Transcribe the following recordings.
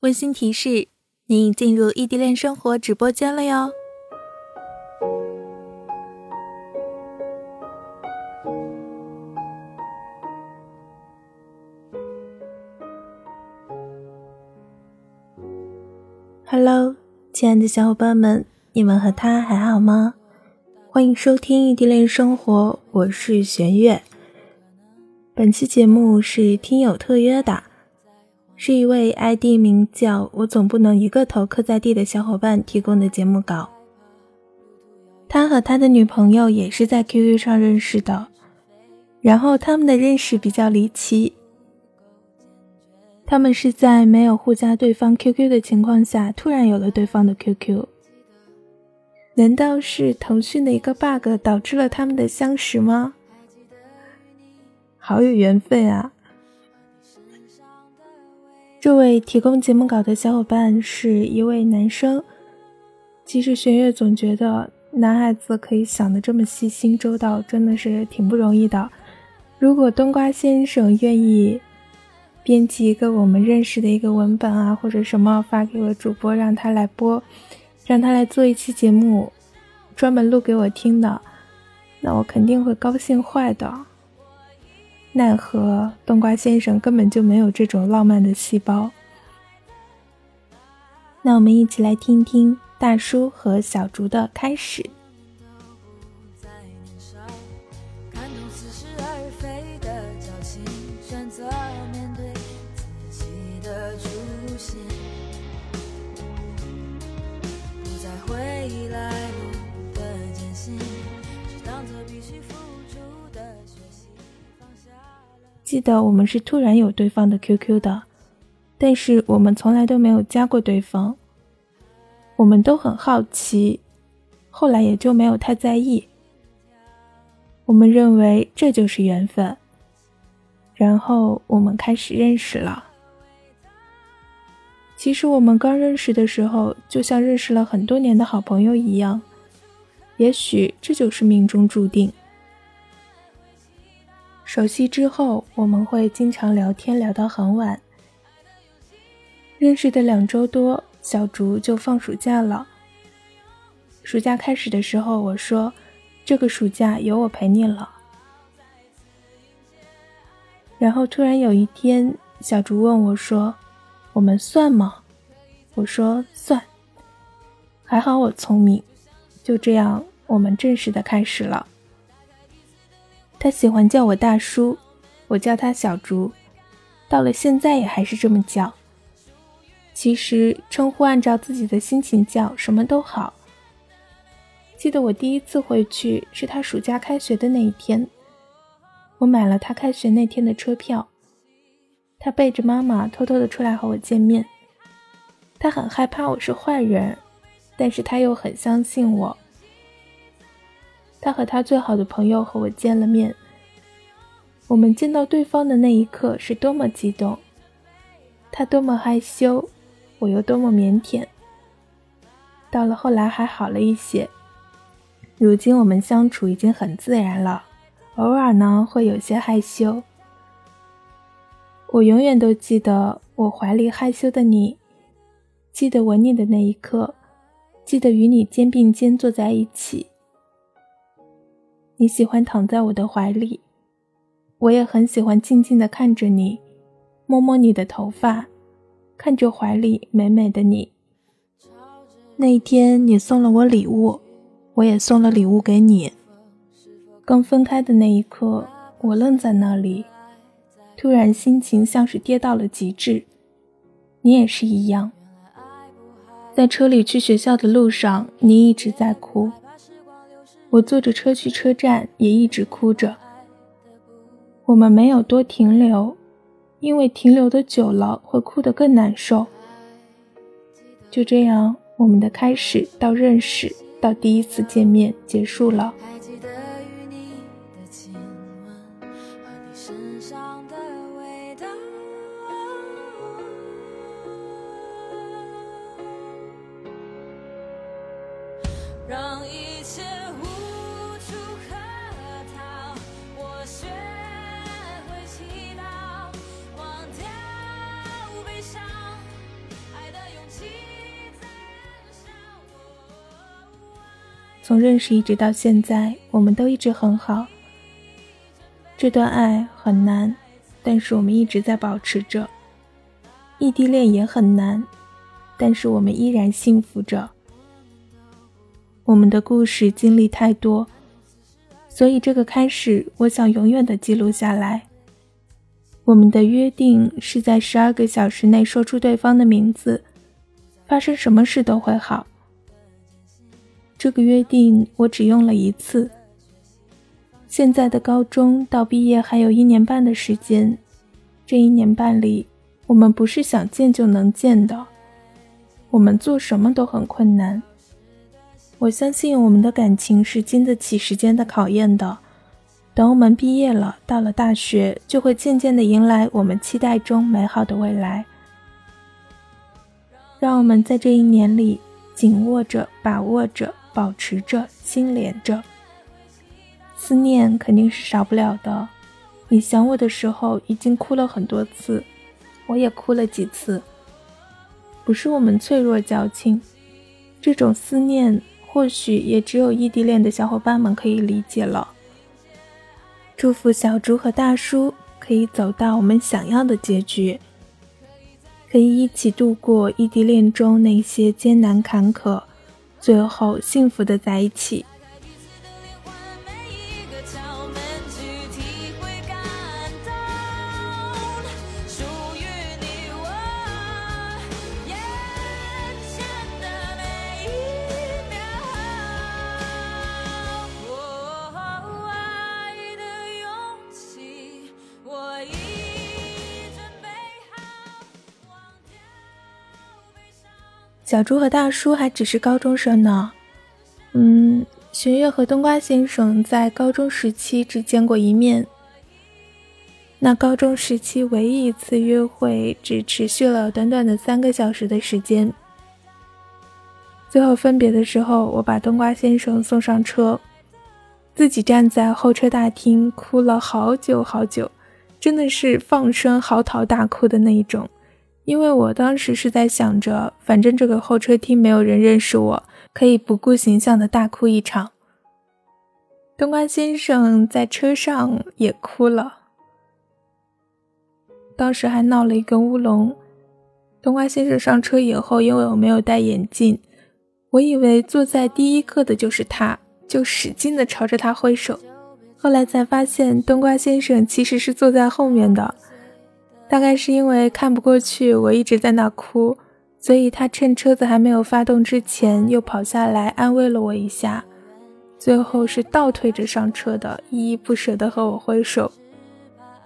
温馨提示：您已进入异地恋生活直播间了哟。Hello，亲爱的小伙伴们，你们和他还好吗？欢迎收听异地恋生活，我是玄月。本期节目是听友特约的。是一位 ID 名叫“我总不能一个头磕在地”的小伙伴提供的节目稿。他和他的女朋友也是在 QQ 上认识的，然后他们的认识比较离奇。他们是在没有互加对方 QQ 的情况下，突然有了对方的 QQ。难道是腾讯的一个 bug 导致了他们的相识吗？好有缘分啊！这位提供节目稿的小伙伴是一位男生。其实玄月总觉得男孩子可以想的这么细心周到，真的是挺不容易的。如果冬瓜先生愿意编辑一个我们认识的一个文本啊，或者什么发给我主播，让他来播，让他来做一期节目，专门录给我听的，那我肯定会高兴坏的。奈何冬瓜先生根本就没有这种浪漫的细胞。那我们一起来听听大叔和小竹的开始。记得我们是突然有对方的 QQ 的，但是我们从来都没有加过对方。我们都很好奇，后来也就没有太在意。我们认为这就是缘分，然后我们开始认识了。其实我们刚认识的时候，就像认识了很多年的好朋友一样，也许这就是命中注定。熟悉之后，我们会经常聊天，聊到很晚。认识的两周多，小竹就放暑假了。暑假开始的时候，我说：“这个暑假有我陪你了。”然后突然有一天，小竹问我说：“我们算吗？”我说：“算。”还好我聪明，就这样，我们正式的开始了。他喜欢叫我大叔，我叫他小竹，到了现在也还是这么叫。其实称呼按照自己的心情叫什么都好。记得我第一次回去是他暑假开学的那一天，我买了他开学那天的车票，他背着妈妈偷偷的出来和我见面。他很害怕我是坏人，但是他又很相信我。他和他最好的朋友和我见了面。我们见到对方的那一刻是多么激动，他多么害羞，我又多么腼腆。到了后来还好了一些，如今我们相处已经很自然了，偶尔呢会有些害羞。我永远都记得我怀里害羞的你，记得吻你的那一刻，记得与你肩并肩坐在一起。你喜欢躺在我的怀里，我也很喜欢静静的看着你，摸摸你的头发，看着怀里美美的你。那一天你送了我礼物，我也送了礼物给你。刚分开的那一刻，我愣在那里，突然心情像是跌到了极致。你也是一样，在车里去学校的路上，你一直在哭。我坐着车去车站，也一直哭着。我们没有多停留，因为停留的久了会哭得更难受。就这样，我们的开始到认识到第一次见面结束了。让一从认识一直到现在，我们都一直很好。这段爱很难，但是我们一直在保持着。异地恋也很难，但是我们依然幸福着。我们的故事经历太多，所以这个开始，我想永远的记录下来。我们的约定是在十二个小时内说出对方的名字，发生什么事都会好。这个约定我只用了一次。现在的高中到毕业还有一年半的时间，这一年半里，我们不是想见就能见的，我们做什么都很困难。我相信我们的感情是经得起时间的考验的。等我们毕业了，到了大学，就会渐渐的迎来我们期待中美好的未来。让我们在这一年里紧握着、把握着、保持着、心连着。思念肯定是少不了的。你想我的时候，已经哭了很多次，我也哭了几次。不是我们脆弱矫情，这种思念或许也只有异地恋的小伙伴们可以理解了。祝福小猪和大叔可以走到我们想要的结局，可以一起度过异地恋中那些艰难坎坷，最后幸福的在一起。小猪和大叔还只是高中生呢。嗯，玄月和冬瓜先生在高中时期只见过一面。那高中时期唯一一次约会只持续了短短的三个小时的时间。最后分别的时候，我把冬瓜先生送上车，自己站在候车大厅哭了好久好久，真的是放声嚎啕大哭的那一种。因为我当时是在想着，反正这个候车厅没有人认识我，可以不顾形象的大哭一场。冬瓜先生在车上也哭了，当时还闹了一个乌龙。冬瓜先生上车以后，因为我没有戴眼镜，我以为坐在第一个的就是他，就使劲的朝着他挥手，后来才发现冬瓜先生其实是坐在后面的。大概是因为看不过去，我一直在那哭，所以他趁车子还没有发动之前，又跑下来安慰了我一下，最后是倒退着上车的，依依不舍地和我挥手。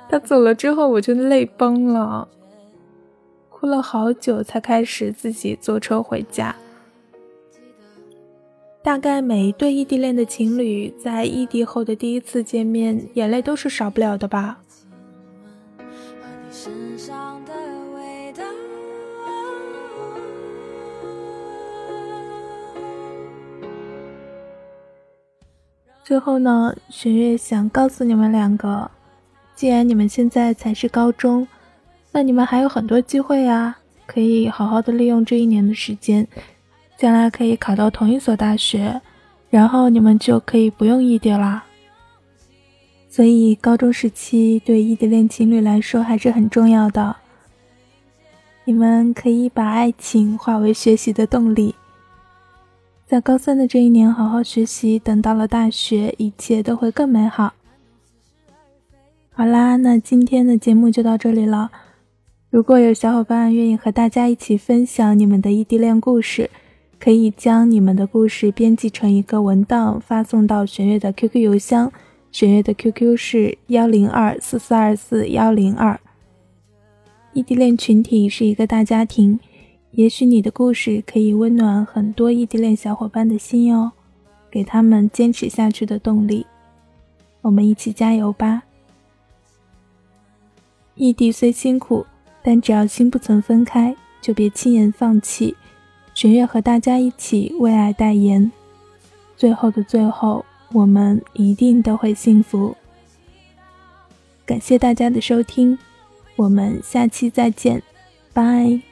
他走了之后，我就泪崩了，哭了好久才开始自己坐车回家。大概每一对异地恋的情侣在异地后的第一次见面，眼泪都是少不了的吧。最后呢，雪月想告诉你们两个，既然你们现在才是高中，那你们还有很多机会啊，可以好好的利用这一年的时间，将来可以考到同一所大学，然后你们就可以不用异地啦。所以高中时期对异地恋情侣来说还是很重要的，你们可以把爱情化为学习的动力。在高三的这一年，好好学习，等到了大学，一切都会更美好。好啦，那今天的节目就到这里了。如果有小伙伴愿意和大家一起分享你们的异地恋故事，可以将你们的故事编辑成一个文档，发送到玄月的 QQ 邮箱。玄月的 QQ 是幺零二四四二四幺零二。异地恋群体是一个大家庭。也许你的故事可以温暖很多异地恋小伙伴的心哟，给他们坚持下去的动力。我们一起加油吧！异地虽辛苦，但只要心不曾分开，就别轻言放弃。玄月和大家一起为爱代言，最后的最后，我们一定都会幸福。感谢大家的收听，我们下期再见，拜。